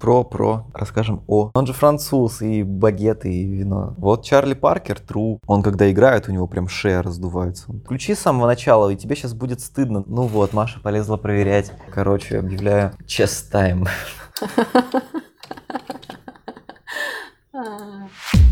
Про, про, расскажем о. Он же француз, и багеты, и вино. Вот Чарли Паркер, true. Он когда играет, у него прям шея раздувается. Включи с самого начала, и тебе сейчас будет стыдно. Ну вот, Маша полезла проверять. Короче, объявляю chest time.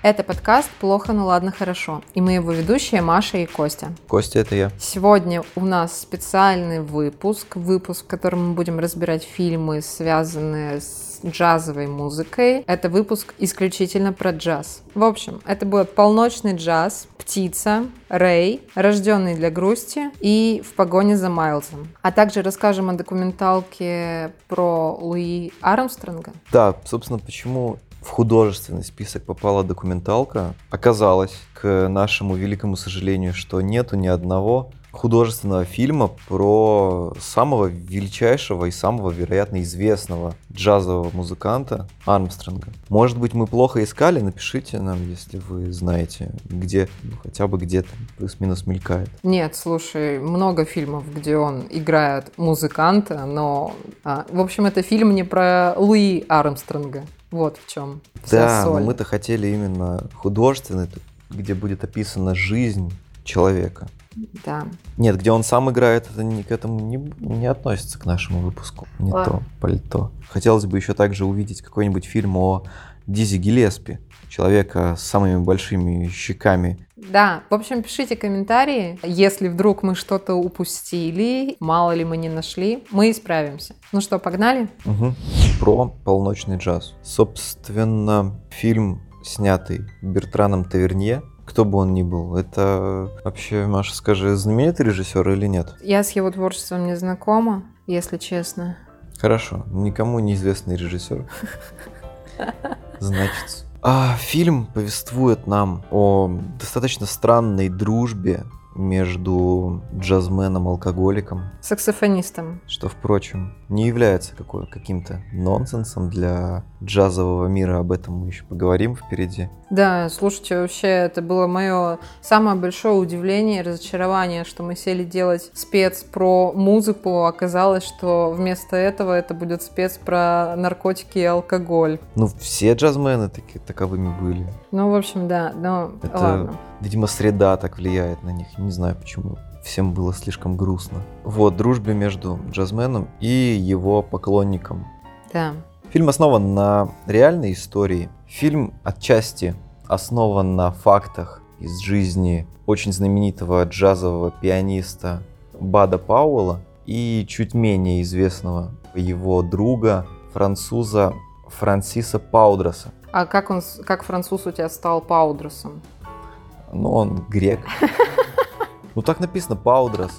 Это подкаст «Плохо, но ладно, хорошо». И мы его ведущие Маша и Костя. Костя, это я. Сегодня у нас специальный выпуск, выпуск, в котором мы будем разбирать фильмы, связанные с джазовой музыкой. Это выпуск исключительно про джаз. В общем, это будет полночный джаз, птица, Рэй, рожденный для грусти и в погоне за Майлзом. А также расскажем о документалке про Луи Армстронга. Да, собственно, почему в художественный список попала документалка. Оказалось, к нашему великому сожалению, что нету ни одного художественного фильма про самого величайшего и самого, вероятно, известного джазового музыканта Армстронга. Может быть, мы плохо искали? Напишите нам, если вы знаете, где, ну, хотя бы где-то плюс-минус мелькает. Нет, слушай, много фильмов, где он играет музыканта, но... А, в общем, это фильм не про Луи Армстронга. Вот в чем вся Да, соль. но мы-то хотели именно художественный, где будет описана жизнь человека. Да. Нет, где он сам играет, это не, к этому не, не относится к нашему выпуску. Не Ладно. то, пальто. Хотелось бы еще также увидеть какой-нибудь фильм о Дизи Гиллеспи, человека с самыми большими щеками. Да, в общем, пишите комментарии, если вдруг мы что-то упустили, мало ли мы не нашли, мы исправимся. Ну что, погнали? Мгм. Про полночный джаз. Собственно, фильм, снятый Бертраном Тавернье, кто бы он ни был, это вообще, Маша, скажи, знаменитый режиссер или нет? Я с его творчеством не знакома, если честно. Хорошо, никому неизвестный режиссер. Значит. А, фильм повествует нам о достаточно странной дружбе между джазменом-алкоголиком, Саксофонистом. что, впрочем, не является какой, каким-то нонсенсом для джазового мира. Об этом мы еще поговорим впереди. Да, слушайте, вообще это было мое самое большое удивление и разочарование, что мы сели делать спец про музыку, оказалось, что вместо этого это будет спец про наркотики и алкоголь. Ну, все джазмены таки, таковыми были. Ну, в общем, да, но Это, ладно. Видимо, среда так влияет на них. Не знаю почему. Всем было слишком грустно. Вот, дружбе между джазменом и его поклонником. Да. Фильм основан на реальной истории. Фильм отчасти основан на фактах из жизни очень знаменитого джазового пианиста Бада Пауэлла и чуть менее известного его друга, француза Франсиса Паудроса. А как он, как француз у тебя стал Паудросом? Ну, он грек. Ну, так написано, Паудрос.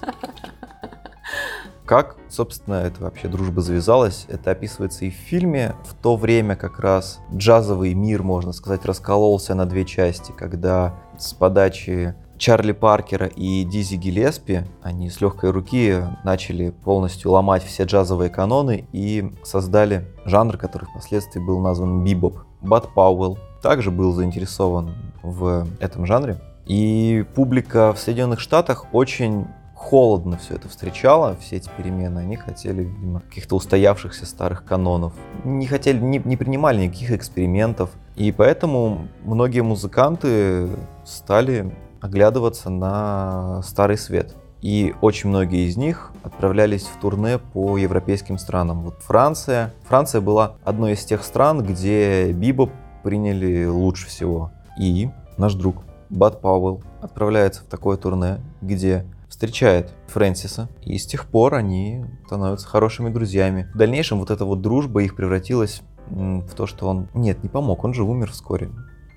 Как, собственно, это вообще дружба завязалась, это описывается и в фильме. В то время как раз джазовый мир, можно сказать, раскололся на две части, когда с подачи Чарли Паркера и Дизи Гиллеспи они с легкой руки начали полностью ломать все джазовые каноны и создали жанр, который впоследствии был назван бибоп. Бат Пауэлл также был заинтересован в этом жанре. И публика в Соединенных Штатах очень холодно все это встречала, все эти перемены. Они хотели, видимо, каких-то устоявшихся старых канонов. Не хотели, не, не принимали никаких экспериментов. И поэтому многие музыканты стали оглядываться на старый свет. И очень многие из них отправлялись в турне по европейским странам. Вот Франция. Франция была одной из тех стран, где бибоп приняли лучше всего. И наш друг Бат Пауэлл отправляется в такое турне, где встречает Фрэнсиса, и с тех пор они становятся хорошими друзьями. В дальнейшем вот эта вот дружба их превратилась в то, что он... Нет, не помог, он же умер вскоре.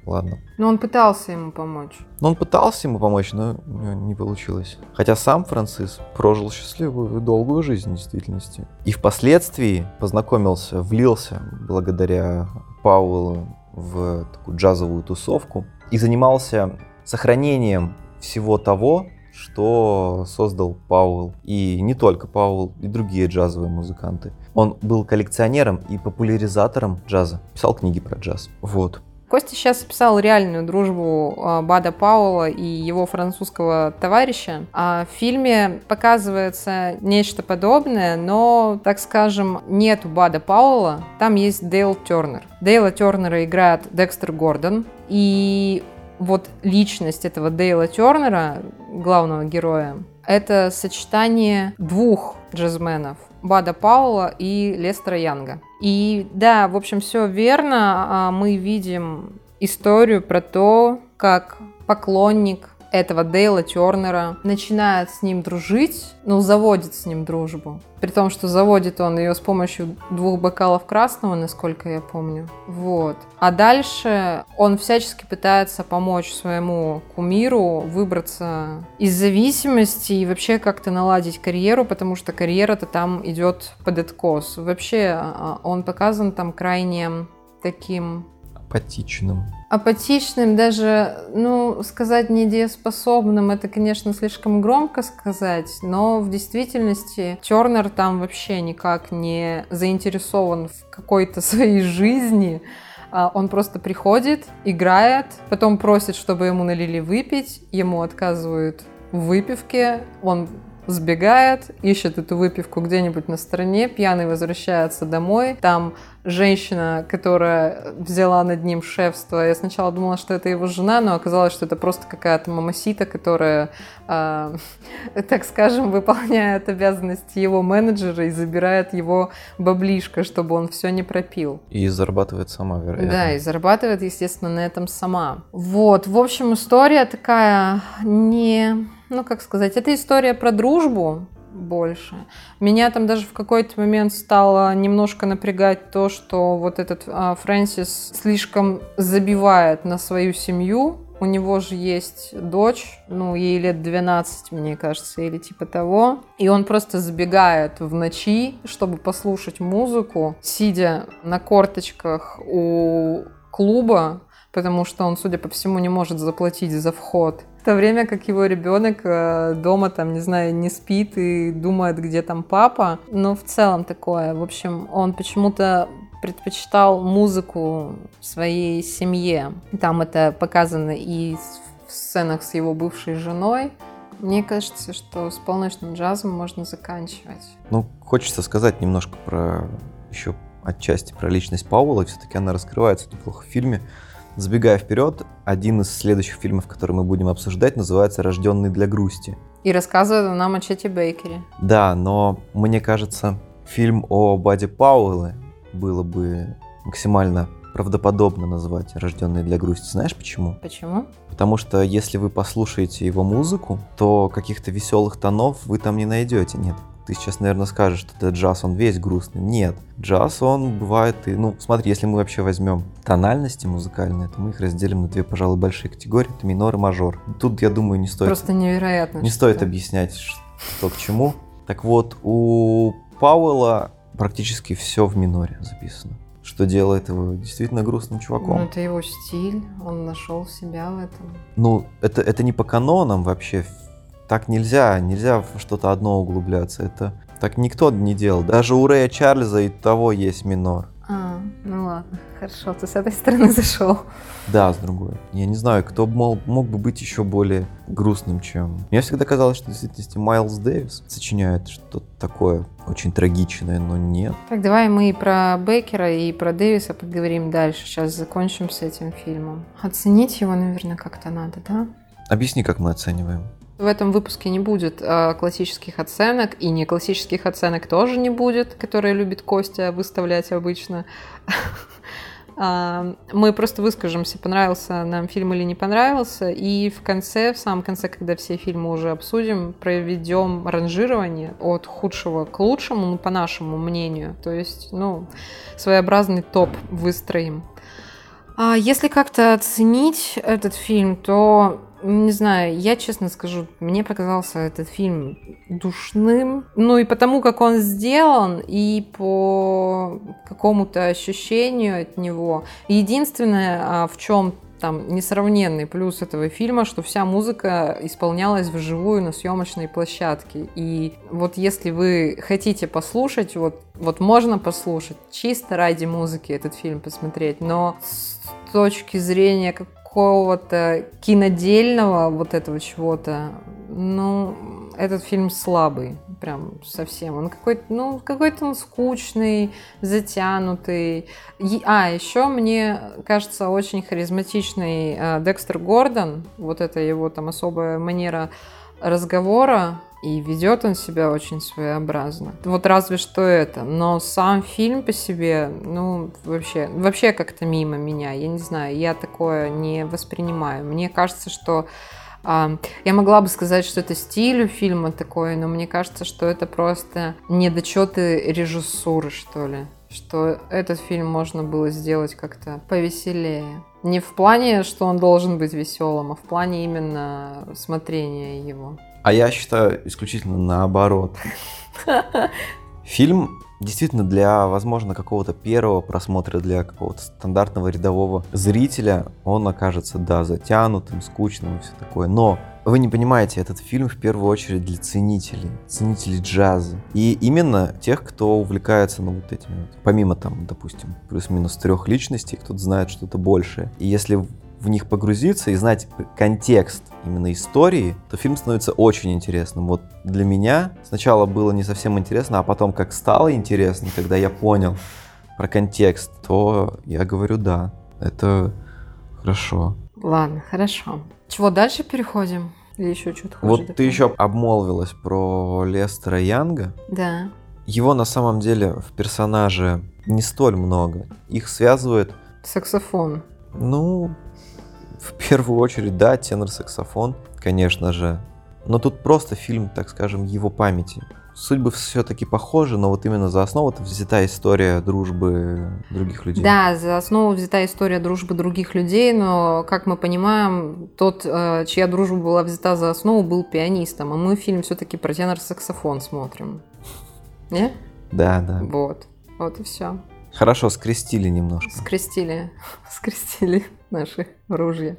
Ладно. Но он пытался ему помочь. Но он пытался ему помочь, но не получилось. Хотя сам Францис прожил счастливую и долгую жизнь в действительности. И впоследствии познакомился, влился благодаря Пауэллу в такую джазовую тусовку и занимался сохранением всего того, что создал Пауэлл. И не только Пауэлл, и другие джазовые музыканты. Он был коллекционером и популяризатором джаза. Писал книги про джаз. Вот. Костя сейчас описал реальную дружбу а, Бада Паула и его французского товарища. А в фильме показывается нечто подобное, но, так скажем, нет Бада Паула, там есть Дейл Тернер. Дейла Тернера играет Декстер Гордон, и вот личность этого Дейла Тернера, главного героя, это сочетание двух джазменов. Бада Паула и Лестера Янга. И да, в общем, все верно. А, мы видим историю про то, как поклонник этого Дейла Тернера начинает с ним дружить, ну, заводит с ним дружбу. При том, что заводит он ее с помощью двух бокалов красного, насколько я помню. Вот. А дальше он всячески пытается помочь своему кумиру выбраться из зависимости и вообще как-то наладить карьеру, потому что карьера-то там идет под откос. Вообще а, он показан там крайне таким апатичным. Апатичным, даже, ну, сказать недееспособным, это, конечно, слишком громко сказать, но в действительности Тернер там вообще никак не заинтересован в какой-то своей жизни. А он просто приходит, играет, потом просит, чтобы ему налили выпить, ему отказывают в выпивке, он сбегает, ищет эту выпивку где-нибудь на стороне, пьяный возвращается домой, там женщина, которая взяла над ним шефство. Я сначала думала, что это его жена, но оказалось, что это просто какая-то мамасита, которая, э, так скажем, выполняет обязанности его менеджера и забирает его баблишко, чтобы он все не пропил. И зарабатывает сама, вероятно. Да, и зарабатывает, естественно, на этом сама. Вот, в общем, история такая не ну, как сказать, это история про дружбу больше. Меня там даже в какой-то момент стало немножко напрягать то, что вот этот а, Фрэнсис слишком забивает на свою семью. У него же есть дочь, ну, ей лет 12, мне кажется, или типа того. И он просто забегает в ночи, чтобы послушать музыку, сидя на корточках у клуба, потому что он, судя по всему, не может заплатить за вход. В то время как его ребенок э, дома, там, не знаю, не спит и думает, где там папа. Но в целом такое. В общем, он почему-то предпочитал музыку своей семье. Там это показано и в сценах с его бывшей женой. Мне кажется, что с полночным джазом можно заканчивать. Ну, хочется сказать немножко про еще отчасти про личность Паула. Все-таки она раскрывается неплохо в фильме. Забегая вперед, один из следующих фильмов, который мы будем обсуждать, называется «Рожденный для грусти». И рассказывает нам о Чете Бейкере. Да, но мне кажется, фильм о Баде Пауэлле было бы максимально правдоподобно назвать «Рожденный для грусти». Знаешь почему? Почему? Потому что если вы послушаете его музыку, то каких-то веселых тонов вы там не найдете. Нет, ты сейчас, наверное, скажешь, что этот джаз, он весь грустный. Нет, джаз, он бывает и... Ну, смотри, если мы вообще возьмем тональности музыкальные, то мы их разделим на две, пожалуй, большие категории. Это минор и мажор. Тут, я думаю, не стоит... Просто невероятно. Не стоит это. объяснять, что к чему. Так вот, у Пауэлла практически все в миноре записано что делает его действительно грустным чуваком. Ну, это его стиль, он нашел себя в этом. Ну, это, это не по канонам вообще так нельзя, нельзя в что-то одно углубляться. Это так никто не делал. Даже у Рэя Чарльза и того есть минор. А, ну ладно, хорошо, ты с этой стороны зашел. Да, с другой. Я не знаю, кто мог, мог бы быть еще более грустным, чем... Мне всегда казалось, что в действительности Майлз Дэвис сочиняет что-то такое очень трагичное, но нет. Так, давай мы и про Бейкера, и про Дэвиса поговорим дальше. Сейчас закончим с этим фильмом. Оценить его, наверное, как-то надо, да? Объясни, как мы оцениваем. В этом выпуске не будет э, классических оценок, и не классических оценок тоже не будет, которые любит Костя выставлять обычно. А, мы просто выскажемся, понравился нам фильм или не понравился, и в конце, в самом конце, когда все фильмы уже обсудим, проведем ранжирование от худшего к лучшему, ну, по нашему мнению. То есть, ну, своеобразный топ выстроим. А если как-то оценить этот фильм, то не знаю, я честно скажу, мне показался этот фильм душным. Ну и потому, как он сделан, и по какому-то ощущению от него. Единственное, а, в чем там несравненный плюс этого фильма, что вся музыка исполнялась вживую на съемочной площадке. И вот если вы хотите послушать, вот, вот можно послушать, чисто ради музыки этот фильм посмотреть, но точки зрения какого-то кинодельного вот этого чего-то, ну, этот фильм слабый, прям совсем. Он какой-то, ну, какой-то он скучный, затянутый. А, еще мне кажется очень харизматичный э, Декстер Гордон, вот это его там особая манера разговора, и ведет он себя очень своеобразно. Вот разве что это. Но сам фильм по себе, ну, вообще, вообще как-то мимо меня. Я не знаю, я такое не воспринимаю. Мне кажется, что а, я могла бы сказать, что это стиль у фильма такой, но мне кажется, что это просто недочеты режиссуры, что ли. Что этот фильм можно было сделать как-то повеселее. Не в плане, что он должен быть веселым, а в плане именно смотрения его. А я считаю исключительно наоборот. Фильм действительно для, возможно, какого-то первого просмотра, для какого-то стандартного рядового зрителя, он окажется, да, затянутым, скучным и все такое. Но вы не понимаете, этот фильм в первую очередь для ценителей, ценителей джаза. И именно тех, кто увлекается, ну, вот этими вот, помимо там, допустим, плюс-минус трех личностей, кто-то знает что-то большее. И если в них погрузиться и знать контекст именно истории, то фильм становится очень интересным. Вот для меня сначала было не совсем интересно, а потом как стало интересно, когда я понял про контекст, то я говорю да, это хорошо. Ладно, хорошо. Чего дальше переходим? Или еще что-то Вот ты еще обмолвилась про Лестера Янга. Да. Его на самом деле в персонаже не столь много. Их связывает... Саксофон. Ну, в первую очередь, да, тенор-саксофон, конечно же. Но тут просто фильм, так скажем, его памяти. Судьбы все-таки похожи, но вот именно за основу взята история дружбы других людей. Да, за основу взята история дружбы других людей, но, как мы понимаем, тот, э, чья дружба была взята за основу, был пианистом, а мы фильм все-таки про тенор-саксофон смотрим. Не? Да, да. Вот. Вот и все. Хорошо, скрестили немножко. Скрестили. Скрестили наши ружья.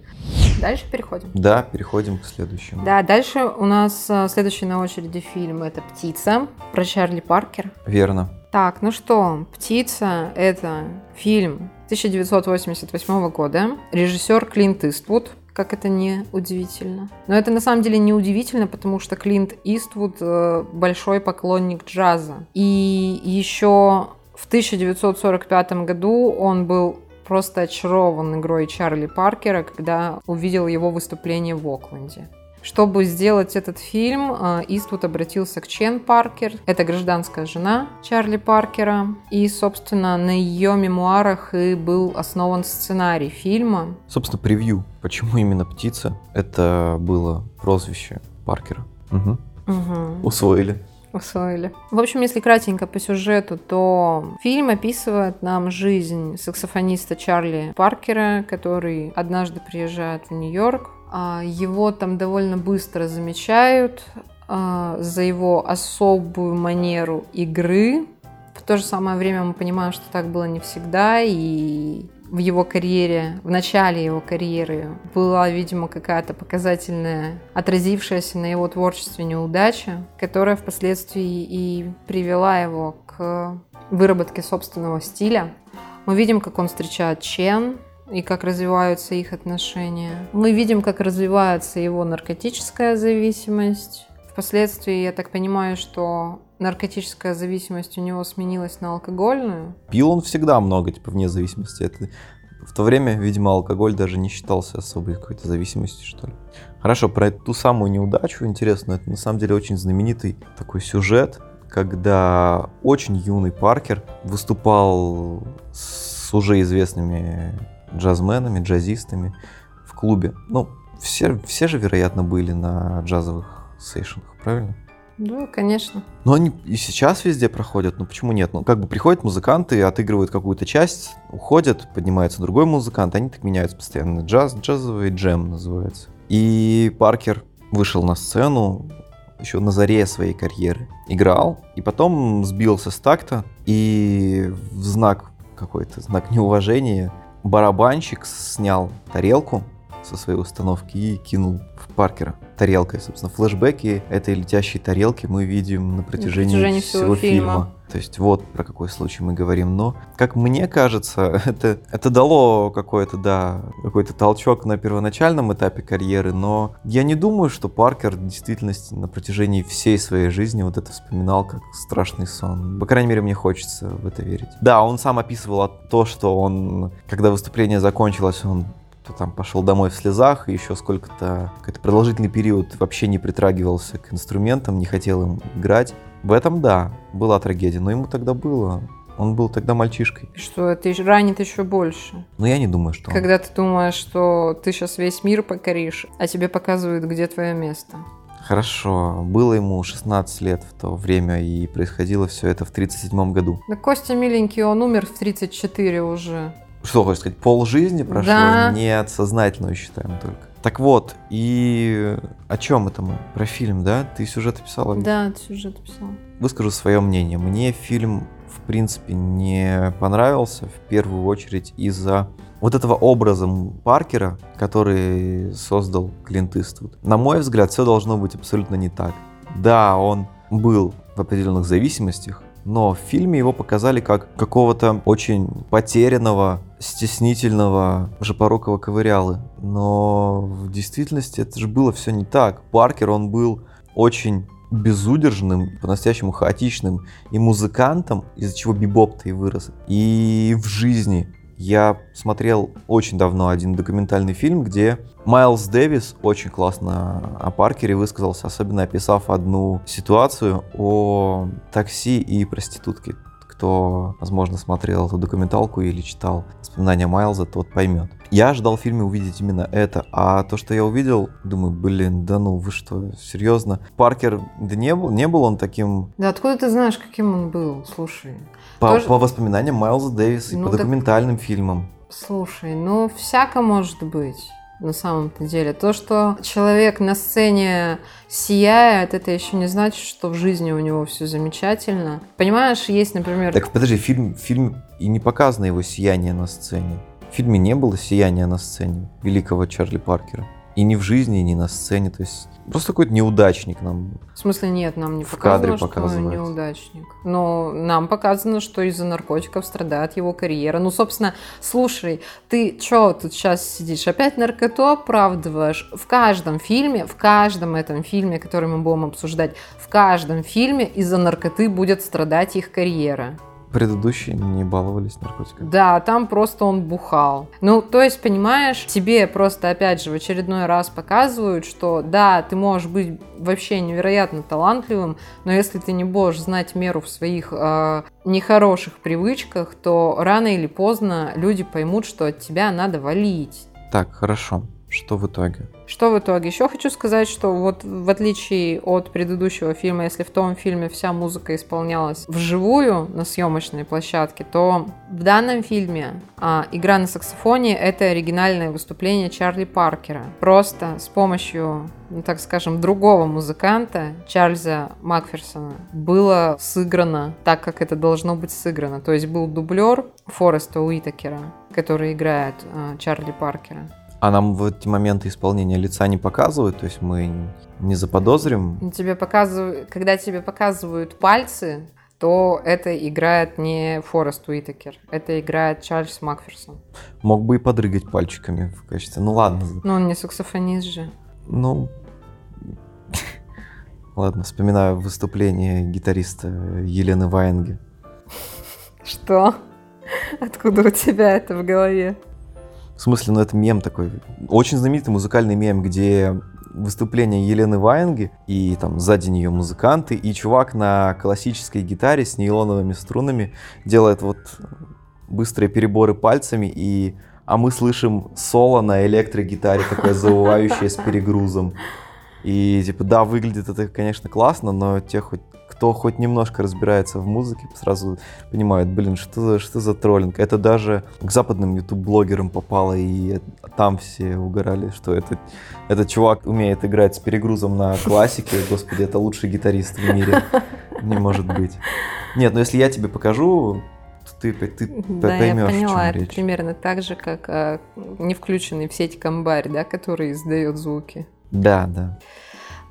Дальше переходим. Да, переходим к следующему. Да, дальше у нас а, следующий на очереди фильм это «Птица» про Чарли Паркер. Верно. Так, ну что, «Птица» — это фильм 1988 года. Режиссер Клинт Иствуд, как это не удивительно. Но это на самом деле не удивительно, потому что Клинт Иствуд э, большой поклонник джаза. И еще в 1945 году он был просто очарован игрой Чарли Паркера, когда увидел его выступление в Окленде. Чтобы сделать этот фильм, э, Иствуд обратился к Чен Паркер. Это гражданская жена Чарли Паркера. И, собственно, на ее мемуарах и был основан сценарий фильма. Собственно, превью. Почему именно «Птица»? Это было прозвище Паркера. Угу. Угу. Усвоили усвоили. В общем, если кратенько по сюжету, то фильм описывает нам жизнь саксофониста Чарли Паркера, который однажды приезжает в Нью-Йорк. А, его там довольно быстро замечают а, за его особую манеру игры. В то же самое время мы понимаем, что так было не всегда, и в его карьере, в начале его карьеры была, видимо, какая-то показательная, отразившаяся на его творчестве неудача, которая впоследствии и привела его к выработке собственного стиля. Мы видим, как он встречает Чен, и как развиваются их отношения. Мы видим, как развивается его наркотическая зависимость. Впоследствии, я так понимаю, что наркотическая зависимость у него сменилась на алкогольную. Пил он всегда много, типа, вне зависимости. Это в то время, видимо, алкоголь даже не считался особой какой-то зависимостью, что ли. Хорошо, про ту самую неудачу интересно, это на самом деле очень знаменитый такой сюжет, когда очень юный Паркер выступал с уже известными джазменами, джазистами в клубе. Ну, все, все же, вероятно, были на джазовых сейшенах, правильно? Да, конечно. Но они и сейчас везде проходят, ну почему нет? Ну как бы приходят музыканты, отыгрывают какую-то часть, уходят, поднимается другой музыкант, они так меняются постоянно. Джаз, джазовый джем называется. И Паркер вышел на сцену еще на заре своей карьеры. Играл, и потом сбился с такта, и в знак какой-то, знак неуважения, барабанщик снял тарелку со своей установки и кинул в Паркера тарелкой. Собственно, флешбеки этой летящей тарелки мы видим на протяжении, на протяжении всего, всего фильма. фильма. То есть вот про какой случай мы говорим. Но, как мне кажется, это, это дало какой-то, да, какой-то толчок на первоначальном этапе карьеры, но я не думаю, что Паркер в действительности на протяжении всей своей жизни вот это вспоминал как страшный сон. По крайней мере, мне хочется в это верить. Да, он сам описывал то, что он, когда выступление закончилось, он то там пошел домой в слезах, и еще сколько-то, какой-то продолжительный период вообще не притрагивался к инструментам, не хотел им играть. В этом, да, была трагедия, но ему тогда было. Он был тогда мальчишкой. Что это ранит еще больше. Но я не думаю, что... Когда он... ты думаешь, что ты сейчас весь мир покоришь, а тебе показывают, где твое место. Хорошо, было ему 16 лет в то время, и происходило все это в 37 году. Да Костя миленький, он умер в 34 уже. Что хочешь сказать, пол жизни прошло? Да. Нет, сознательно считаем только. Так вот, и о чем это мы? Про фильм, да? Ты сюжет писала? Да, сюжет писала. Выскажу свое мнение. Мне фильм, в принципе, не понравился в первую очередь из-за вот этого образа Паркера, который создал Клинт Иствуд. На мой взгляд, все должно быть абсолютно не так. Да, он был в определенных зависимостях, но в фильме его показали как какого-то очень потерянного, стеснительного, жопорокого ковырялы. Но в действительности это же было все не так. Паркер, он был очень безудержным, по-настоящему хаотичным и музыкантом, из-за чего бибоп-то и вырос. И в жизни я смотрел очень давно один документальный фильм, где Майлз Дэвис очень классно о Паркере высказался, особенно описав одну ситуацию о такси и проститутке. Кто, возможно, смотрел эту документалку или читал воспоминания Майлза, тот поймет. Я ожидал в фильме увидеть именно это, а то, что я увидел, думаю, блин, да ну вы что, серьезно? Паркер, да не был, не был он таким... Да откуда ты знаешь, каким он был, слушай? По, Тоже... по воспоминаниям Майлза Дэвиса и ну, по документальным так... фильмам. Слушай, ну всяко может быть на самом-то деле. То, что человек на сцене сияет, это еще не значит, что в жизни у него все замечательно. Понимаешь, есть, например... Так подожди, фильм, фильм и не показано его сияние на сцене. В фильме не было сияния на сцене великого Чарли Паркера. И ни в жизни, ни на сцене. То есть просто какой-то неудачник нам. В смысле, нет, нам не в показано, кадре что он неудачник. Но нам показано, что из-за наркотиков страдает его карьера. Ну, собственно, слушай, ты что тут сейчас сидишь? Опять наркоту оправдываешь? В каждом фильме, в каждом этом фильме, который мы будем обсуждать, в каждом фильме из-за наркоты будет страдать их карьера предыдущие не баловались наркотиками. Да, там просто он бухал. Ну, то есть, понимаешь, тебе просто, опять же, в очередной раз показывают, что да, ты можешь быть вообще невероятно талантливым, но если ты не будешь знать меру в своих э, нехороших привычках, то рано или поздно люди поймут, что от тебя надо валить. Так, хорошо. Что в итоге? Что в итоге? Еще хочу сказать, что вот в отличие от предыдущего фильма, если в том фильме вся музыка исполнялась вживую на съемочной площадке, то в данном фильме а, игра на саксофоне — это оригинальное выступление Чарли Паркера. Просто с помощью, ну, так скажем, другого музыканта, Чарльза Макферсона, было сыграно так, как это должно быть сыграно. То есть был дублер Фореста Уитакера, который играет а, Чарли Паркера. А нам в эти моменты исполнения лица не показывают, то есть мы не заподозрим. Тебе показывают, когда тебе показывают пальцы, то это играет не Форест Уитакер, это играет Чарльз Макферсон. Мог бы и подрыгать пальчиками в качестве. Ну ладно. Ну он не саксофонист же. Ну, ладно, вспоминаю выступление гитариста Елены Ваенги. Что? Откуда у тебя это в голове? В смысле, ну это мем такой. Очень знаменитый музыкальный мем, где выступление Елены Ваенги, и там сзади нее музыканты, и чувак на классической гитаре с нейлоновыми струнами делает вот быстрые переборы пальцами, и а мы слышим соло на электрогитаре, такое завывающее с перегрузом. И типа, да, выглядит это, конечно, классно, но те хоть кто хоть немножко разбирается в музыке, сразу понимает, блин, что за, что за троллинг. Это даже к западным YouTube-блогерам попало, и там все угорали, что этот, этот чувак умеет играть с перегрузом на классике. Господи, это лучший гитарист в мире. Не может быть. Нет, но если я тебе покажу, ты, ты да, поймешь, я поняла, это речь. примерно так же, как а, не включенный в сеть комбарь, да, который издает звуки. Да, да.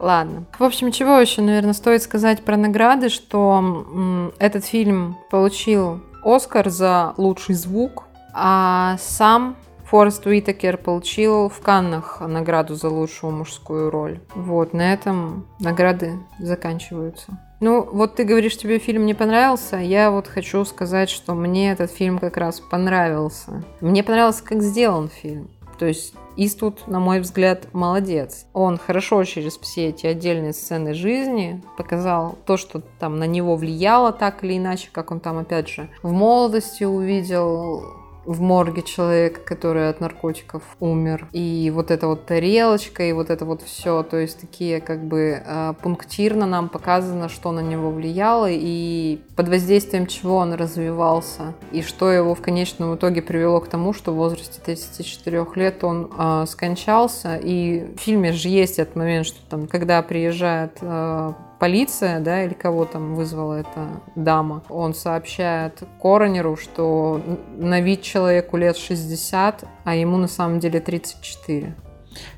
Ладно. В общем, чего еще, наверное, стоит сказать про награды, что м, этот фильм получил Оскар за лучший звук, а сам Форест Уитакер получил в Каннах награду за лучшую мужскую роль. Вот, на этом награды заканчиваются. Ну, вот ты говоришь, тебе фильм не понравился. Я вот хочу сказать, что мне этот фильм как раз понравился. Мне понравилось, как сделан фильм. То есть Иствуд, на мой взгляд, молодец. Он хорошо через все эти отдельные сцены жизни показал то, что там на него влияло так или иначе, как он там, опять же, в молодости увидел в морге человек, который от наркотиков умер. И вот эта вот тарелочка, и вот это вот все, то есть такие как бы э, пунктирно нам показано, что на него влияло, и под воздействием чего он развивался, и что его в конечном итоге привело к тому, что в возрасте 34 лет он э, скончался. И в фильме же есть этот момент, что там, когда приезжает э, полиция, да, или кого там вызвала эта дама, он сообщает коронеру, что на вид человеку лет 60, а ему на самом деле 34.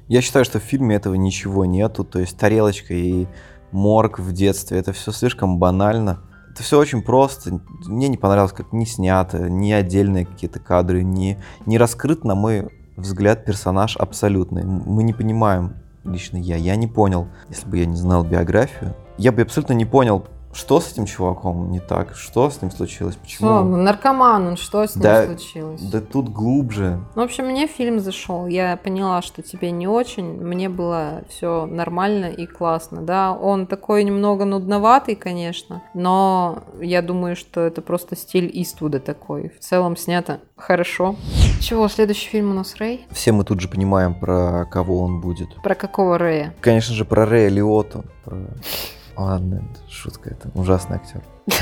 Я считаю, что в фильме этого ничего нету, то есть тарелочка и морг в детстве, это все слишком банально. Это все очень просто. Мне не понравилось, как не снято, не отдельные какие-то кадры, не, не раскрыт, на мой взгляд, персонаж абсолютный. Мы не понимаем, лично я, я не понял, если бы я не знал биографию, я бы абсолютно не понял, что с этим чуваком не так, что с ним случилось, почему. Что, наркоман, он что с ним Да, случилось? Да тут глубже. Ну, в общем, мне фильм зашел. Я поняла, что тебе не очень. Мне было все нормально и классно. Да, он такой немного нудноватый, конечно, но я думаю, что это просто стиль Иствуда такой. В целом снято хорошо. Чего, следующий фильм у нас Рэй? Все мы тут же понимаем, про кого он будет. Про какого Рэя? Конечно же, про Рэя Лиоту. Про... Ладно, это шутка, это ужасный актер.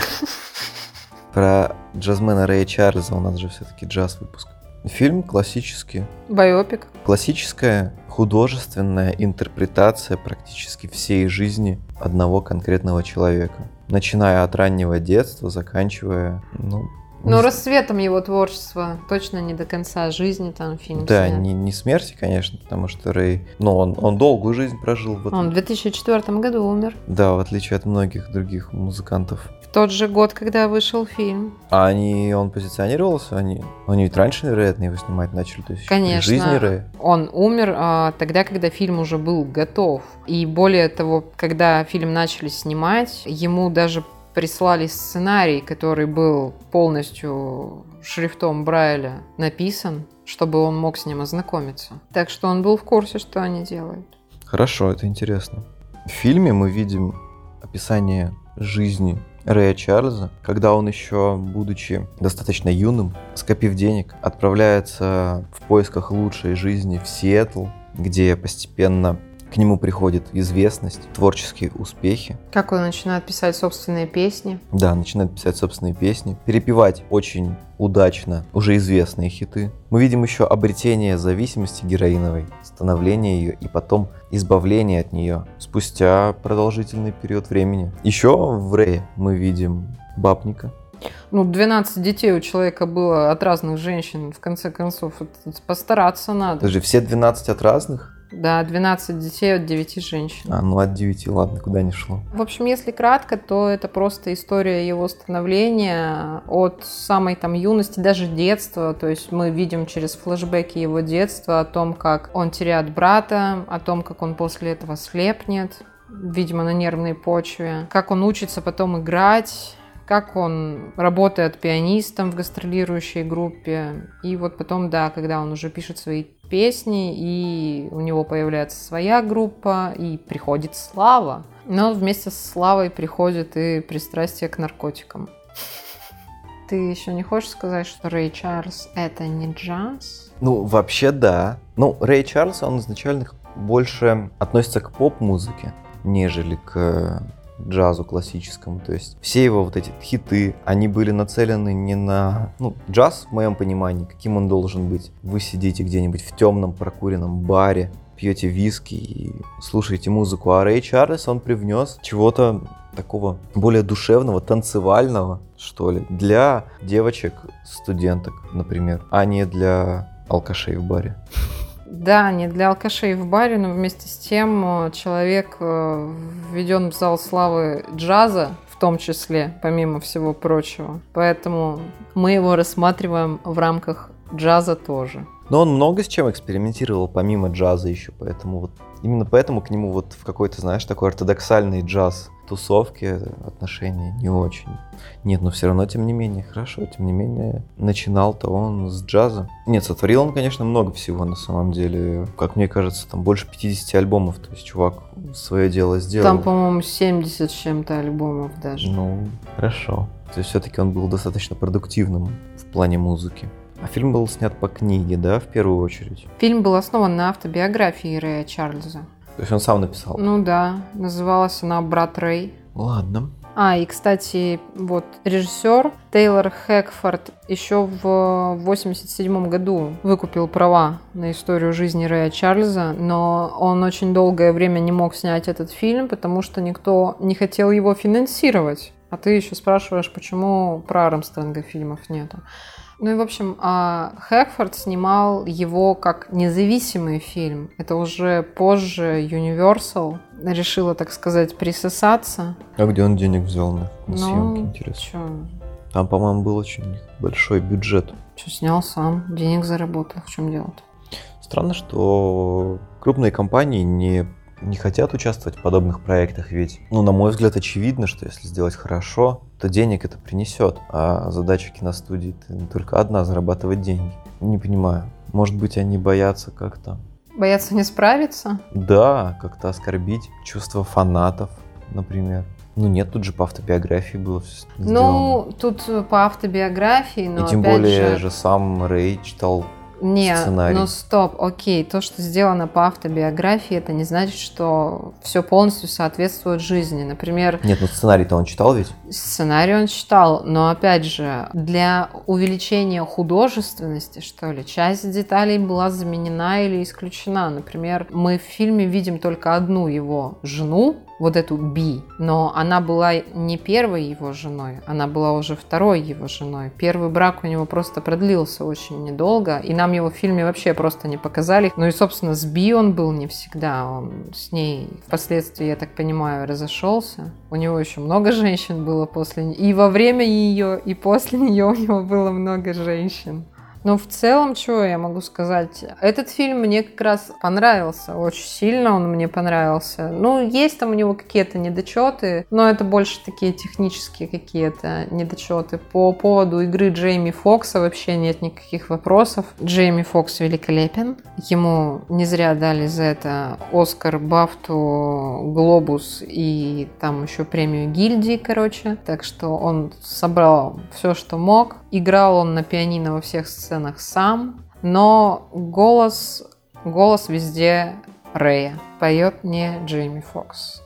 Про джазмена Рэя Чарльза у нас же все-таки джаз выпуск. Фильм классический. Байопик. Классическая художественная интерпретация практически всей жизни одного конкретного человека. Начиная от раннего детства, заканчивая, ну, Но не- рассветом его творчества точно не до конца жизни там фильм да, снят. не, не смерти, конечно, потому что Рэй, ну, он, он долгую жизнь прожил в этом. Он в 2004 году умер. Да, в отличие от многих других музыкантов. В тот же год, когда вышел фильм. А они, он позиционировался, они, они ведь раньше, вероятно, его снимать начали, то есть Конечно. жизни Рэя. Он умер а, тогда, когда фильм уже был готов. И более того, когда фильм начали снимать, ему даже прислали сценарий, который был полностью шрифтом Брайля написан, чтобы он мог с ним ознакомиться. Так что он был в курсе, что они делают. Хорошо, это интересно. В фильме мы видим описание жизни Рэя Чарльза, когда он еще, будучи достаточно юным, скопив денег, отправляется в поисках лучшей жизни в Сиэтл, где постепенно к нему приходит известность, творческие успехи. Как он начинает писать собственные песни. Да, начинает писать собственные песни, перепевать очень удачно уже известные хиты. Мы видим еще обретение зависимости героиновой, становление ее и потом избавление от нее спустя продолжительный период времени. Еще в Рэе мы видим бабника. Ну, 12 детей у человека было от разных женщин. В конце концов, это постараться надо. Даже все 12 от разных? Да, 12 детей от 9 женщин. А, ну от 9, ладно, куда не шло. В общем, если кратко, то это просто история его становления от самой там юности, даже детства. То есть мы видим через флешбеки его детства о том, как он теряет брата, о том, как он после этого слепнет, видимо, на нервной почве, как он учится потом играть, как он работает пианистом в гастролирующей группе. И вот потом, да, когда он уже пишет свои песни, и у него появляется своя группа, и приходит слава. Но вместе с славой приходит и пристрастие к наркотикам. Ты еще не хочешь сказать, что Рэй Чарльз это не джаз? Ну, вообще да. Ну, Рэй Чарльз, он изначально больше относится к поп-музыке, нежели к джазу классическому. То есть все его вот эти хиты, они были нацелены не на... Ну, джаз, в моем понимании, каким он должен быть. Вы сидите где-нибудь в темном прокуренном баре, пьете виски и слушаете музыку. А Рэй Чарльз, он привнес чего-то такого более душевного, танцевального, что ли, для девочек, студенток, например, а не для алкашей в баре. Да, не для алкашей в баре, но вместе с тем э, человек э, введен в зал славы джаза, в том числе, помимо всего прочего. Поэтому мы его рассматриваем в рамках джаза тоже. Но он много с чем экспериментировал, помимо джаза еще, поэтому вот именно поэтому к нему вот в какой-то, знаешь, такой ортодоксальный джаз тусовке отношения не очень. Нет, но все равно, тем не менее, хорошо, тем не менее, начинал-то он с джаза. Нет, сотворил он, конечно, много всего на самом деле. Как мне кажется, там больше 50 альбомов, то есть чувак свое дело сделал. Там, по-моему, 70 с чем-то альбомов даже. Ну, хорошо. То есть все-таки он был достаточно продуктивным в плане музыки. А фильм был снят по книге, да, в первую очередь? Фильм был основан на автобиографии Рэя Чарльза. То есть он сам написал? Ну да, называлась она «Брат Рэй». Ладно. А, и, кстати, вот режиссер Тейлор Хэкфорд еще в 87 году выкупил права на историю жизни Рэя Чарльза, но он очень долгое время не мог снять этот фильм, потому что никто не хотел его финансировать. А ты еще спрашиваешь, почему про Армстронга фильмов нету. Ну и, в общем, а, Хэкфорд снимал его как независимый фильм. Это уже позже Universal решила, так сказать, присосаться. А где он денег взял на, на ну, съемки, интересно? Чё? Там, по-моему, был очень большой бюджет. Что, снял сам, денег заработал. В чем дело-то? Странно, что крупные компании не не хотят участвовать в подобных проектах, ведь, ну, на мой взгляд, очевидно, что если сделать хорошо, то денег это принесет, а задача киностудии только одна – зарабатывать деньги. Не понимаю, может быть, они боятся как-то... Боятся не справиться? Да, как-то оскорбить чувства фанатов, например. Ну нет, тут же по автобиографии было все сделано. Ну, тут по автобиографии, но И тем более же... же сам Рэй читал не, сценарий. ну стоп, окей, то, что сделано по автобиографии, это не значит, что все полностью соответствует жизни. Например... Нет, ну сценарий-то он читал ведь? Сценарий он читал, но опять же, для увеличения художественности, что ли, часть деталей была заменена или исключена. Например, мы в фильме видим только одну его жену, вот эту Би, но она была не первой его женой, она была уже второй его женой. Первый брак у него просто продлился очень недолго, и нам его в фильме вообще просто не показали. Ну и, собственно, с Би он был не всегда, он с ней впоследствии, я так понимаю, разошелся. У него еще много женщин было после нее, и во время ее, и после нее у него было много женщин. Но в целом, что я могу сказать? Этот фильм мне как раз понравился очень сильно, он мне понравился. Ну, есть там у него какие-то недочеты, но это больше такие технические какие-то недочеты. По поводу игры Джейми Фокса вообще нет никаких вопросов. Джейми Фокс великолепен. Ему не зря дали за это Оскар, Бафту, Глобус и там еще премию гильдии, короче. Так что он собрал все, что мог. Играл он на пианино во всех сценах сам, но голос, голос везде Рэя. Поет не Джейми Фокс.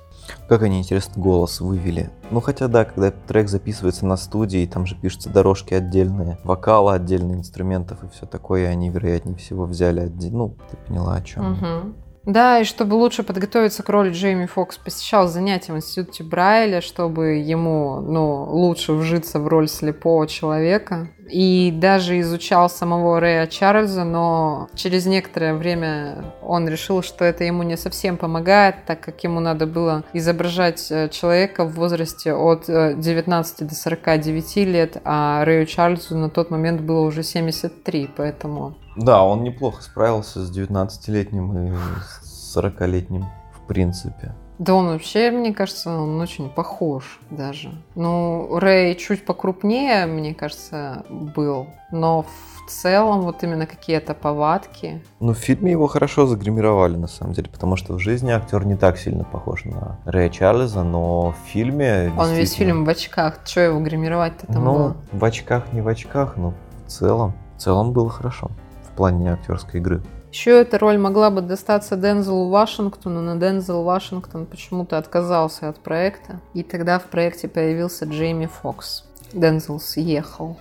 Как они, интересно, голос вывели. Ну, хотя да, когда трек записывается на студии, там же пишутся дорожки отдельные, вокалы отдельные, инструментов и все такое, они, вероятнее всего, взяли отдельно. Ну, ты поняла, о чем. Угу. Да, и чтобы лучше подготовиться к роли, Джейми Фокс посещал занятия в институте Брайля, чтобы ему ну, лучше вжиться в роль слепого человека. И даже изучал самого Рэя Чарльза, но через некоторое время он решил, что это ему не совсем помогает, так как ему надо было изображать э, человека в возрасте от 19 э, до 49 лет, а Рэю Чарльзу на тот момент было уже 73, поэтому да, он неплохо справился с 19-летним и с 40-летним, в принципе. Да он вообще, мне кажется, он очень похож даже. Ну, Рэй чуть покрупнее, мне кажется, был. Но в целом вот именно какие-то повадки. Ну, в фильме его хорошо загримировали, на самом деле, потому что в жизни актер не так сильно похож на Рэя Чарльза, но в фильме... Он весь фильм в очках. Что его гримировать-то там ну, было? в очках, не в очках, но в целом, в целом было хорошо плане актерской игры. Еще эта роль могла бы достаться Дензелу Вашингтону, но Дензел Вашингтон почему-то отказался от проекта. И тогда в проекте появился Джейми Фокс. Дензел съехал.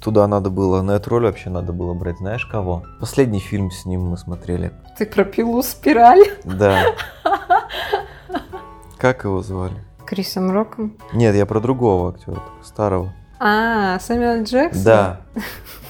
Туда надо было, на эту роль вообще надо было брать, знаешь кого? Последний фильм с ним мы смотрели. Ты про пилу спираль? Да. Как его звали? Крисом Роком? Нет, я про другого актера, старого. А, Сэмюэл Джексон? Да.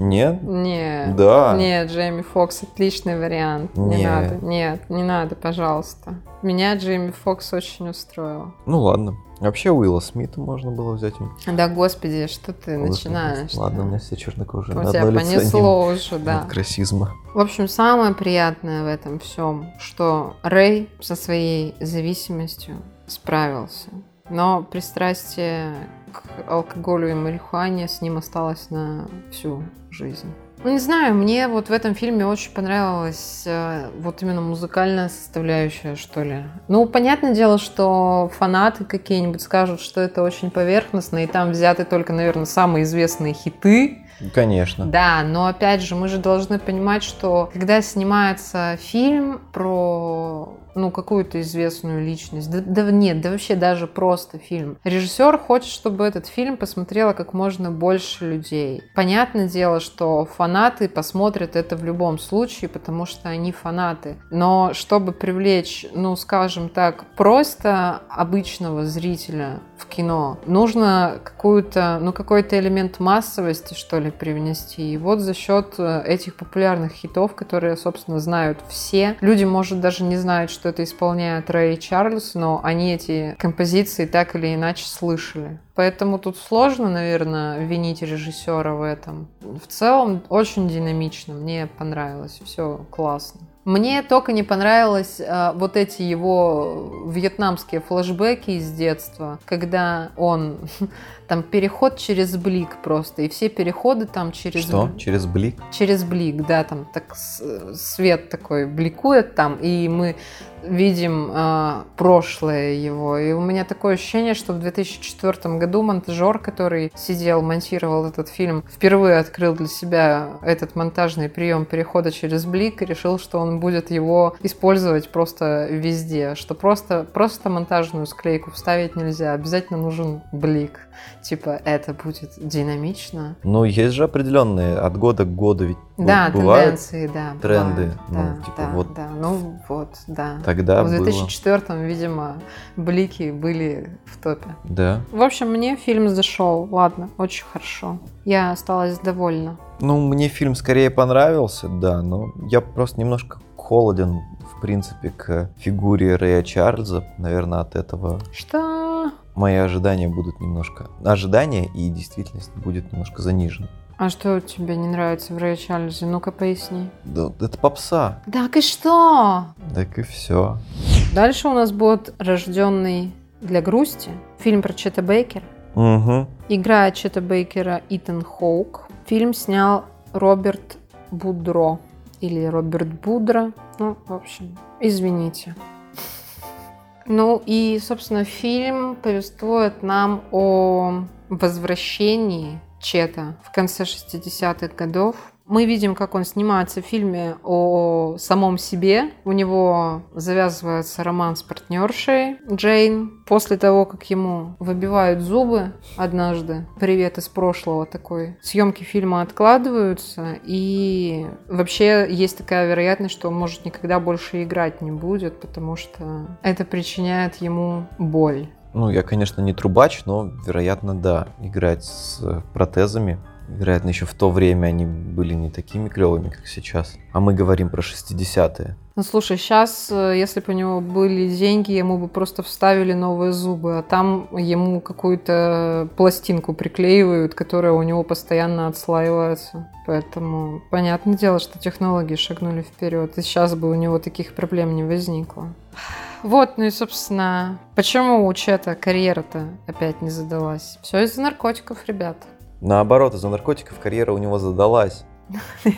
Нет? Нет. Да. Нет, Джейми Фокс отличный вариант. Не Не. надо. Нет, не надо, пожалуйста. Меня Джейми Фокс очень устроил. Ну ладно. Вообще Уилла Смита можно было взять. Да, господи, что ты Уилла начинаешь? Смита. Ладно, у меня все чернокожие. У тебя понесло уже, нет- да. нет красизма. В общем, самое приятное в этом всем, что Рэй со своей зависимостью справился. Но пристрастие к алкоголю и марихуане с ним осталось на всю жизнь. Ну, не знаю, мне вот в этом фильме очень понравилась э, вот именно музыкальная составляющая, что ли. Ну, понятное дело, что фанаты какие-нибудь скажут, что это очень поверхностно, и там взяты только, наверное, самые известные хиты, Конечно. да, но опять же, мы же должны понимать, что когда снимается фильм про ну, какую-то известную личность, да, да нет, да вообще даже просто фильм. Режиссер хочет, чтобы этот фильм посмотрело как можно больше людей. Понятное дело, что фанаты посмотрят это в любом случае, потому что они фанаты. Но чтобы привлечь, ну, скажем так, просто обычного зрителя в кино, нужно какую-то, ну, какой-то элемент массовости, что ли, привнести. И вот за счет э, этих популярных хитов, которые, собственно, знают все, люди, может, даже не знают, что это исполняет Рэй Чарльз, но они эти композиции так или иначе слышали. Поэтому тут сложно, наверное, винить режиссера в этом. В целом очень динамично, мне понравилось, все классно. Мне только не понравилось э, вот эти его вьетнамские флешбеки из детства, когда он там переход через блик просто, и все переходы там через Что? Через блик? через блик, да, там так свет такой бликует там, и мы видим э, прошлое его. И у меня такое ощущение, что в 2004 году монтажер, который сидел, монтировал этот фильм, впервые открыл для себя этот монтажный прием перехода через блик и решил, что он будет его использовать просто везде, что просто, просто монтажную склейку вставить нельзя, обязательно нужен блик. Типа, это будет динамично. Ну, есть же определенные от года к году ведь Да, бывают. тенденции, да. тренды, бывают. ну, да, типа, да, вот. да, ну вот, да. Тогда в было. 2004 видимо, блики были в топе. Да. В общем, мне фильм зашел. Ладно, очень хорошо. Я осталась довольна. Ну, мне фильм скорее понравился, да, но я просто немножко холоден, в принципе, к фигуре Рэя Чарльза. Наверное, от этого Что? Мои ожидания будут немножко... Ожидания и действительность будет немножко занижена. А что тебе не нравится в Рэе Чарльзе? Ну-ка поясни. Да, это попса. Так и что? Так и все. Дальше у нас будет «Рожденный для грусти». Фильм про Чета Бейкера. Угу. Играя Чета Бейкера Итан Хоук. Фильм снял Роберт Будро. Или Роберт Будро. Ну, в общем, извините. Ну и, собственно, фильм повествует нам о возвращении Чета в конце 60-х годов. Мы видим, как он снимается в фильме о самом себе. У него завязывается роман с партнершей Джейн. После того, как ему выбивают зубы однажды, привет из прошлого такой, съемки фильма откладываются, и вообще есть такая вероятность, что он может никогда больше играть не будет, потому что это причиняет ему боль. Ну, я, конечно, не трубач, но, вероятно, да. Играть с протезами. Вероятно, еще в то время они были не такими клевыми, как сейчас. А мы говорим про 60-е. Ну, слушай, сейчас, если бы у него были деньги, ему бы просто вставили новые зубы, а там ему какую-то пластинку приклеивают, которая у него постоянно отслаивается. Поэтому понятное дело, что технологии шагнули вперед, и сейчас бы у него таких проблем не возникло. Вот, ну и, собственно, почему у Чета карьера-то опять не задалась? Все из-за наркотиков, ребят. Наоборот, из-за наркотиков карьера у него задалась.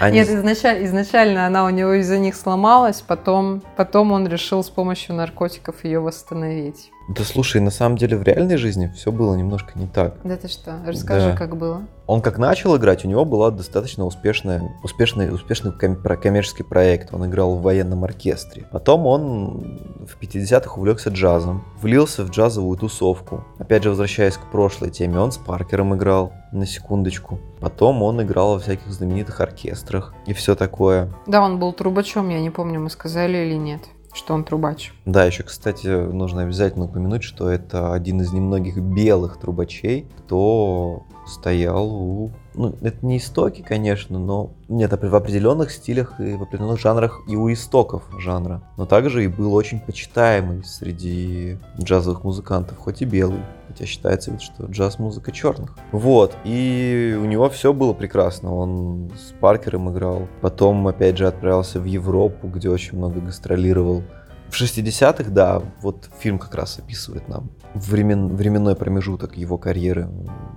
Они Нет, изначально, изначально она у него из-за них сломалась, потом, потом он решил с помощью наркотиков ее восстановить. Да слушай, на самом деле в реальной жизни все было немножко не так. Да ты что? Расскажи, Да. как было. Он как начал играть, у него была достаточно успешная, успешный, успешный ком- коммерческий проект. Он играл в военном оркестре. Потом он в 50-х увлекся джазом, влился в джазовую тусовку. Опять же, возвращаясь к прошлой теме, он с Паркером играл, на секундочку. Потом он играл во всяких знаменитых оркестрах и все такое. Да, он был трубачом, я не помню, мы сказали или нет. Что он трубач. Да, еще, кстати, нужно обязательно упомянуть, что это один из немногих белых трубачей, кто стоял у... Ну, это не истоки, конечно, но нет, в определенных стилях и в определенных жанрах и у истоков жанра. Но также и был очень почитаемый среди джазовых музыкантов, хоть и белый. Хотя считается ведь, что джаз-музыка черных. Вот, и у него все было прекрасно. Он с Паркером играл. Потом, опять же, отправился в Европу, где очень много гастролировал. В 60-х, да, вот фильм как раз описывает нам времен, временной промежуток его карьеры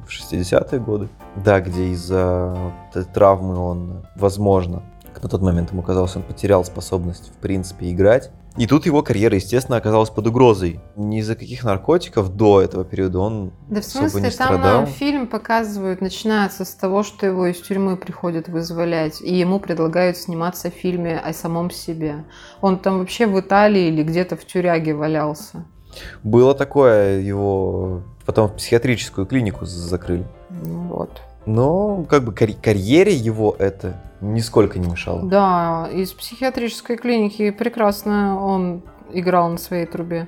в 60-е годы. Да, где из-за травмы он, возможно, на тот момент ему казалось, он потерял способность, в принципе, играть. И тут его карьера, естественно, оказалась под угрозой. Ни из-за каких наркотиков до этого периода он Да в смысле, не там страдал. нам фильм показывают, начинается с того, что его из тюрьмы приходят вызволять, и ему предлагают сниматься в фильме о самом себе. Он там вообще в Италии или где-то в тюряге валялся. Было такое, его потом в психиатрическую клинику закрыли. Ну Вот. Но как бы карь- карьере его это нисколько не мешало. Да, из психиатрической клиники прекрасно он играл на своей трубе.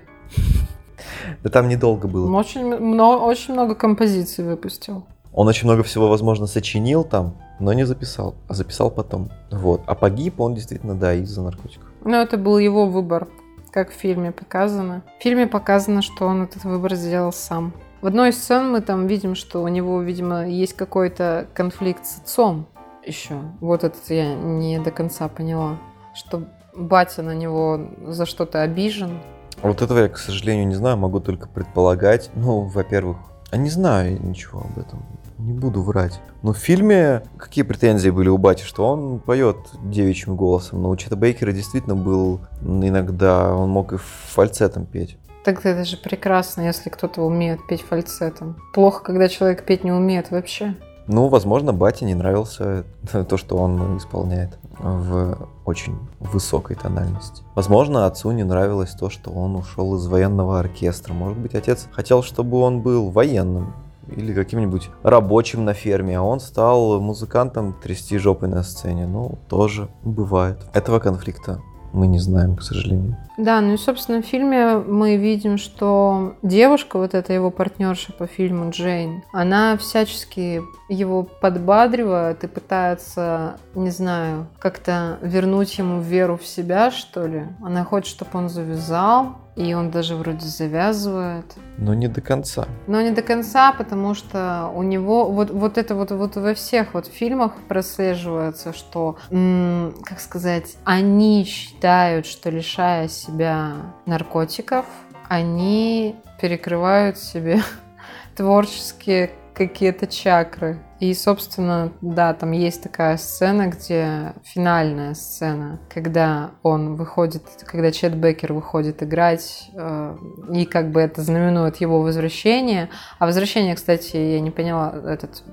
Да там недолго было. Очень, мно- очень много композиций выпустил. Он очень много всего, возможно, сочинил там, но не записал, а записал потом. Вот. А погиб он действительно, да, из-за наркотиков. Но это был его выбор, как в фильме показано. В фильме показано, что он этот выбор сделал сам. В одной из сцен мы там видим, что у него, видимо, есть какой-то конфликт с отцом еще. Вот этот я не до конца поняла. Что батя на него за что-то обижен. Вот этого я, к сожалению, не знаю, могу только предполагать. Ну, во-первых, а не знаю ничего об этом. Не буду врать. Но в фильме какие претензии были у Бати, что он поет девичьим голосом. Но у Чета Бейкера действительно был иногда, он мог и фальцетом петь. Так это же прекрасно, если кто-то умеет петь фальцетом. Плохо, когда человек петь не умеет вообще. Ну, возможно, Бате не нравился то, что он исполняет в очень высокой тональности. Возможно, отцу не нравилось то, что он ушел из военного оркестра. Может быть, отец хотел, чтобы он был военным или каким-нибудь рабочим на ферме, а он стал музыкантом трясти жопой на сцене. Ну, тоже бывает. Этого конфликта мы не знаем, к сожалению. Да, ну и, собственно, в фильме мы видим, что девушка, вот эта его партнерша по фильму Джейн, она всячески его подбадривает и пытается, не знаю, как-то вернуть ему веру в себя, что ли. Она хочет, чтобы он завязал, и он даже вроде завязывает. Но не до конца. Но не до конца, потому что у него вот, вот это вот, вот во всех вот фильмах прослеживается, что, м, как сказать, они считают, что лишая себя наркотиков, они перекрывают себе творческие какие-то чакры. И, собственно, да, там есть такая сцена, где финальная сцена, когда он выходит, когда Чет Бекер выходит играть, э, и как бы это знаменует его возвращение. А возвращение, кстати, я не поняла, этот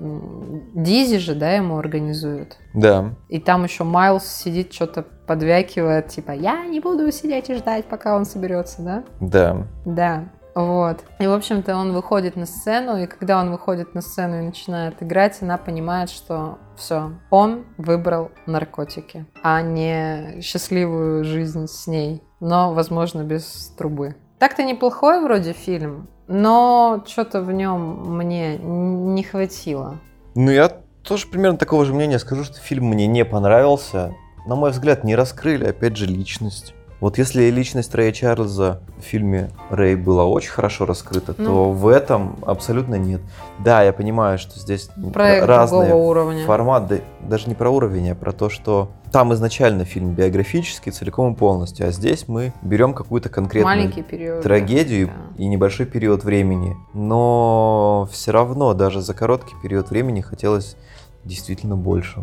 Дизи же, да, ему организует. Да. И там еще Майлз сидит, что-то подвякивает, типа, я не буду сидеть и ждать, пока он соберется, да? Да. Да, вот. И, в общем-то, он выходит на сцену, и когда он выходит на сцену и начинает играть, она понимает, что все, он выбрал наркотики, а не счастливую жизнь с ней, но, возможно, без трубы. Так-то неплохой вроде фильм, но что-то в нем мне не хватило. Ну, я тоже примерно такого же мнения скажу, что фильм мне не понравился. На мой взгляд, не раскрыли, опять же, личность. Вот если личность Рэя Чарльза в фильме Рэй была очень хорошо раскрыта, Ну. то в этом абсолютно нет. Да, я понимаю, что здесь Проект разные уровня. форматы, даже не про уровень, а про то, что там изначально фильм биографический целиком и полностью, а здесь мы берем какую-то конкретную период. трагедию да. и небольшой период времени. Но все равно, даже за короткий период времени хотелось действительно больше.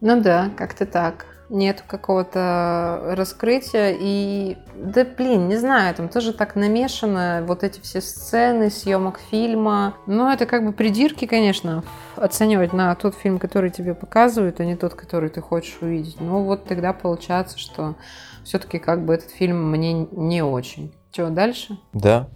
Ну да, как-то так. Нет какого-то раскрытия. И, да блин, не знаю, там тоже так намешано вот эти все сцены съемок фильма. Ну, это как бы придирки, конечно, оценивать на тот фильм, который тебе показывают, а не тот, который ты хочешь увидеть. Ну, вот тогда получается, что все-таки как бы этот фильм мне не очень. Чего дальше? Да.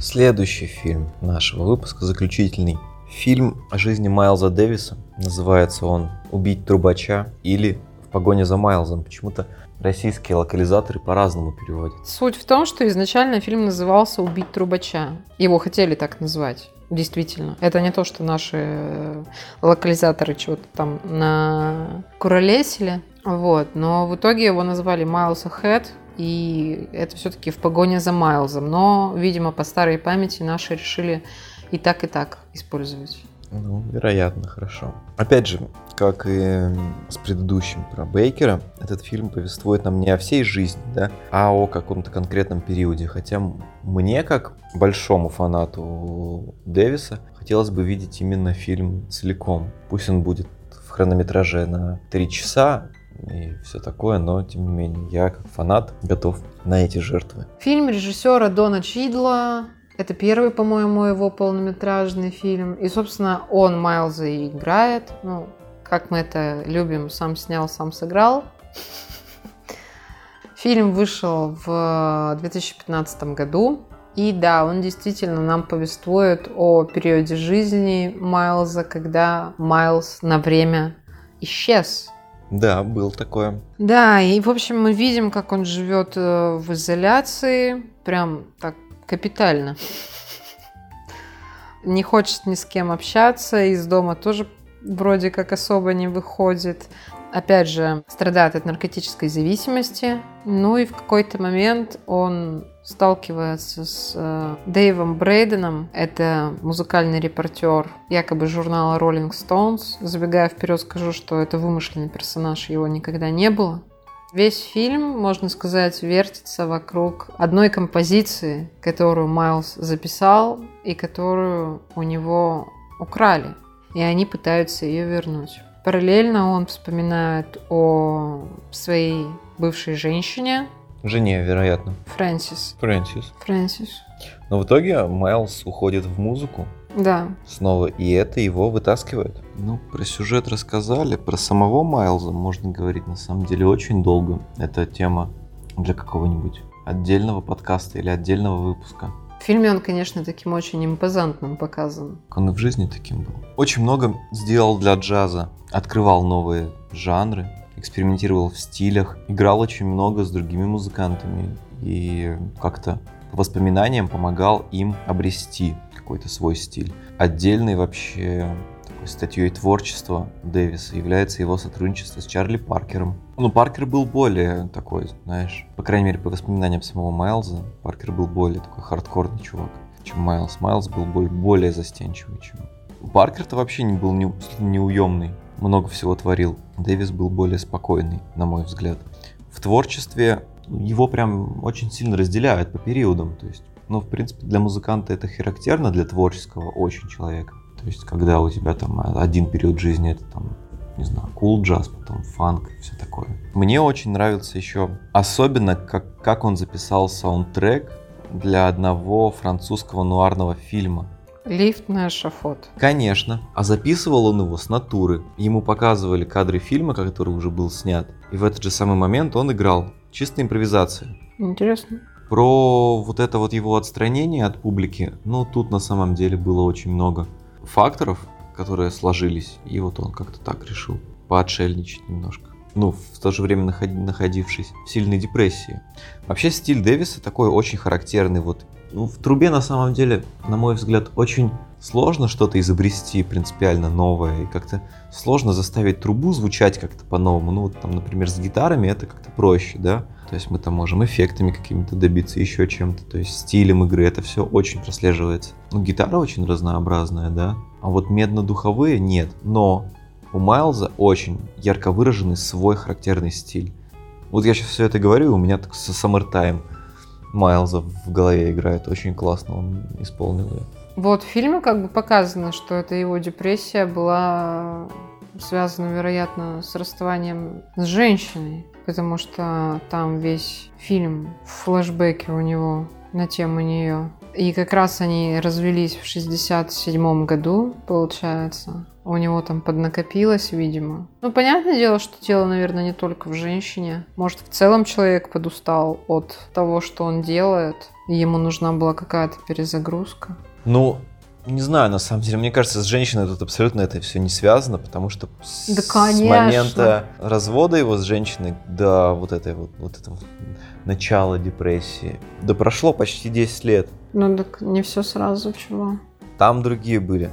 Следующий фильм нашего выпуска, заключительный. Фильм о жизни Майлза Дэвиса. Называется он «Убить трубача» или «В погоне за Майлзом». Почему-то российские локализаторы по-разному переводят. Суть в том, что изначально фильм назывался «Убить трубача». Его хотели так назвать. Действительно. Это не то, что наши э, локализаторы чего-то там на куролесили. Вот. Но в итоге его назвали Miles Ahead, и это все-таки в погоне за Майлзом. Но, видимо, по старой памяти наши решили и так, и так использовать. Ну, вероятно, хорошо. Опять же, как и с предыдущим про Бейкера, этот фильм повествует нам не о всей жизни, да, а о каком-то конкретном периоде. Хотя мне, как большому фанату Дэвиса, хотелось бы видеть именно фильм целиком. Пусть он будет в хронометраже на три часа, и все такое, но тем не менее я как фанат готов на эти жертвы. Фильм режиссера Дона Чидла это первый, по-моему, его полнометражный фильм. И, собственно, он Майлза и играет. Ну, как мы это любим, сам снял, сам сыграл. Фильм вышел в 2015 году. И да, он действительно нам повествует о периоде жизни Майлза, когда Майлз на время исчез. Да, был такое. Да, и в общем мы видим, как он живет э, в изоляции, прям так капитально. Не хочет ни с кем общаться, из дома тоже вроде как особо не выходит. Опять же, страдает от наркотической зависимости. Ну и в какой-то момент он сталкивается с э, Дэйвом Брейденом. Это музыкальный репортер якобы журнала Rolling Stones. Забегая вперед, скажу, что это вымышленный персонаж, его никогда не было. Весь фильм, можно сказать, вертится вокруг одной композиции, которую Майлз записал и которую у него украли. И они пытаются ее вернуть. Параллельно он вспоминает о своей бывшей женщине. Жене, вероятно. Фрэнсис. Фрэнсис. Фрэнсис. Но в итоге Майлз уходит в музыку. Да. Снова, и это его вытаскивает. Ну, про сюжет рассказали, про самого Майлза можно говорить на самом деле очень долго. Это тема для какого-нибудь отдельного подкаста или отдельного выпуска. В фильме он, конечно, таким очень импозантным показан. Он и в жизни таким был. Очень много сделал для джаза. Открывал новые жанры, экспериментировал в стилях, играл очень много с другими музыкантами и как-то по воспоминаниям помогал им обрести какой-то свой стиль. Отдельной вообще такой статьей творчества Дэвиса является его сотрудничество с Чарли Паркером. Ну, Паркер был более такой, знаешь, по крайней мере, по воспоминаниям самого Майлза, Паркер был более такой хардкорный чувак, чем Майлз. Майлз был более застенчивый, чем... Паркер-то вообще не был не, неуемный, много всего творил. Дэвис был более спокойный, на мой взгляд. В творчестве его прям очень сильно разделяют по периодам. То есть но, в принципе, для музыканта это характерно, для творческого очень человека. То есть, когда у тебя там один период жизни это там, не знаю, cool джаз, потом фанк и все такое. Мне очень нравится еще, особенно как, как он записал саундтрек для одного французского нуарного фильма. Лифт на эшафот. Конечно. А записывал он его с натуры. Ему показывали кадры фильма, который уже был снят. И в этот же самый момент он играл. Чистая импровизация. Интересно. Про вот это вот его отстранение от публики, ну, тут на самом деле было очень много факторов, которые сложились, и вот он как-то так решил поотшельничать немножко. Ну, в то же время находившись в сильной депрессии. Вообще стиль Дэвиса такой очень характерный. Вот ну, в трубе на самом деле, на мой взгляд, очень сложно что-то изобрести принципиально новое. И как-то сложно заставить трубу звучать как-то по-новому. Ну, вот там, например, с гитарами это как-то проще, да? То есть мы там можем эффектами какими-то добиться, еще чем-то, то есть стилем игры, это все очень прослеживается. Ну, гитара очень разнообразная, да, а вот медно-духовые нет, но у Майлза очень ярко выраженный свой характерный стиль. Вот я сейчас все это говорю, у меня так со Summertime Майлза в голове играет, очень классно он исполнил ее. Вот в фильме как бы показано, что это его депрессия была связана, вероятно, с расставанием с женщиной потому что там весь фильм в флешбеке у него на тему нее. И как раз они развелись в 67 году, получается. У него там поднакопилось, видимо. Ну, понятное дело, что дело, наверное, не только в женщине. Может, в целом человек подустал от того, что он делает, ему нужна была какая-то перезагрузка. Ну, Не знаю, на самом деле, мне кажется, с женщиной тут абсолютно это все не связано, потому что с, Да, с конечно. момента развода его с женщиной до вот этой вот, вот этого начала депрессии, да прошло почти 10 лет. Ну так не все сразу, чего. Там другие были,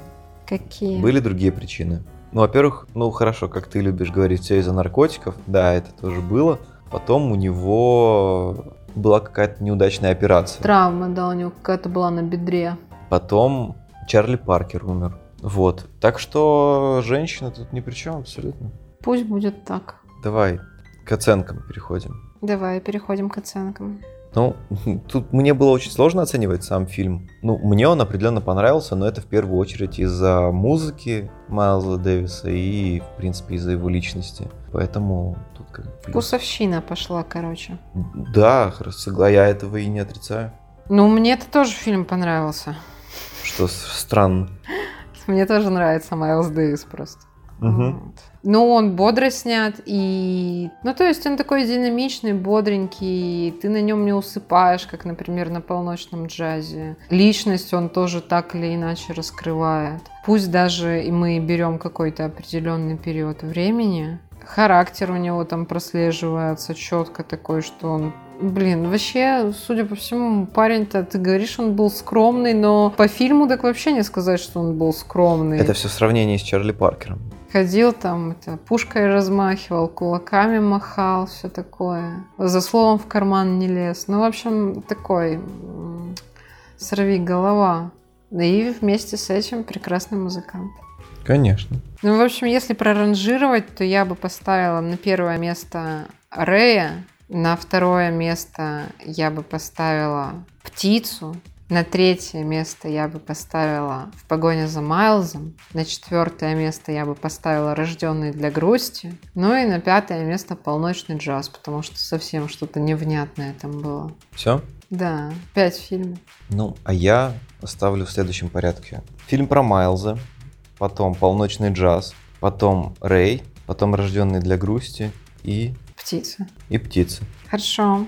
Какие? были другие причины. Ну, во-первых, ну хорошо, как ты любишь говорить, все из-за наркотиков, да, это тоже было. Потом у него была какая-то неудачная операция. Травма, да, у него какая-то была на бедре. Потом Чарли Паркер умер. Вот. Так что женщина тут ни при чем абсолютно. Пусть будет так. Давай к оценкам переходим. Давай переходим к оценкам. Ну, тут мне было очень сложно оценивать сам фильм. Ну, мне он определенно понравился, но это в первую очередь из-за музыки Майлза Дэвиса и, в принципе, из-за его личности. Поэтому тут как бы. Вкусовщина пошла, короче. Да, я этого и не отрицаю. Ну, мне это тоже фильм понравился. Что странно. Мне тоже нравится Майлз Дэвис просто. Мгм. Вот. Ну, он бодро снят, и... Ну, то есть он такой динамичный, бодренький, ты на нем не усыпаешь, как, например, на полночном джазе. Личность он тоже так или иначе раскрывает. Пусть даже и мы берем какой-то определенный период времени, характер у него там прослеживается четко такой, что он Блин, вообще, судя по всему, парень-то, ты говоришь, он был скромный, но по фильму так вообще не сказать, что он был скромный. Это все сравнение с Чарли Паркером. Ходил там, это, пушкой размахивал, кулаками махал, все такое. За словом в карман не лез. Ну, в общем, такой сорви голова. И вместе с этим прекрасный музыкант. Конечно. Ну, в общем, если проранжировать, то я бы поставила на первое место Рэя, на второе место я бы поставила Птицу, на третье место я бы поставила «В погоне за Майлзом», на четвертое место я бы поставила «Рожденный для грусти», ну и на пятое место «Полночный джаз», потому что совсем что-то невнятное там было. Все? Да, пять фильмов. Ну, а я оставлю в следующем порядке. Фильм про Майлза, потом «Полночный джаз», потом «Рэй», потом «Рожденный для грусти» и, Птица. и «Птицы». Хорошо.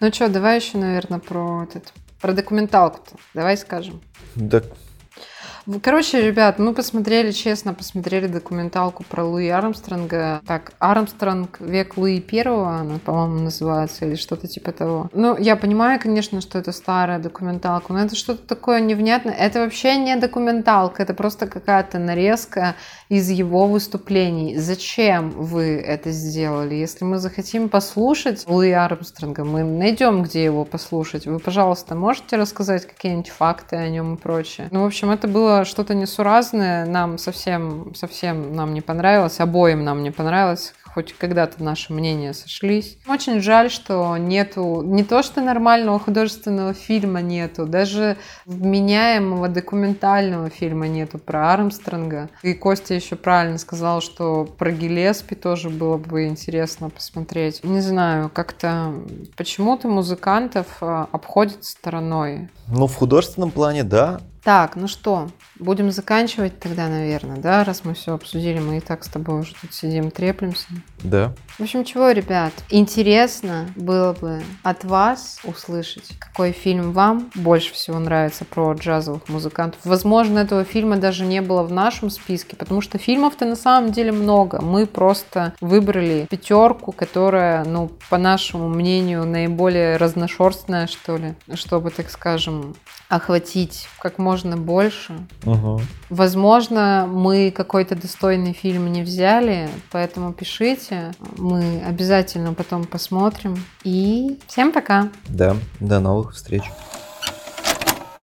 Ну что, давай еще, наверное, про этот, про документалку-то. Давай скажем. В- Короче, ребят, мы посмотрели, честно, посмотрели документалку про Луи Армстронга. Так, Армстронг «Век Луи Первого», она, по-моему, называется, или что-то типа того. Ну, я понимаю, конечно, что это старая документалка, но это что-то такое невнятное. Это вообще не документалка, это просто какая-то нарезка из его выступлений. Зачем вы это сделали? Если мы захотим послушать Луи Армстронга, мы найдем, где его послушать. Вы, пожалуйста, можете рассказать какие-нибудь факты о нем и прочее? Ну, в общем, это было что-то несуразное. Нам совсем, совсем нам не понравилось. Обоим нам не понравилось хоть когда-то наши мнения сошлись. Очень жаль, что нету не то, что нормального художественного фильма нету, даже вменяемого документального фильма нету про Армстронга. И Костя еще правильно сказал, что про Гелеспи тоже было бы интересно посмотреть. Не знаю, как-то почему-то музыкантов а, обходят стороной. ну в художественном плане, да. Так, ну что, будем заканчивать тогда, наверное, да, раз мы все обсудили, мы и так с тобой уже тут сидим, треплемся. Да. В общем, чего, ребят, интересно было бы от вас услышать, какой фильм вам больше всего нравится про джазовых музыкантов. Возможно, этого фильма даже не было в нашем списке, потому что фильмов-то на самом деле много. Мы просто выбрали пятерку, которая, ну, по нашему мнению, наиболее разношерстная, что ли, чтобы, так скажем, охватить как можно больше. Угу. Возможно, мы какой-то достойный фильм не взяли, поэтому пишите. Мы обязательно потом посмотрим. И всем пока! Да. До новых встреч.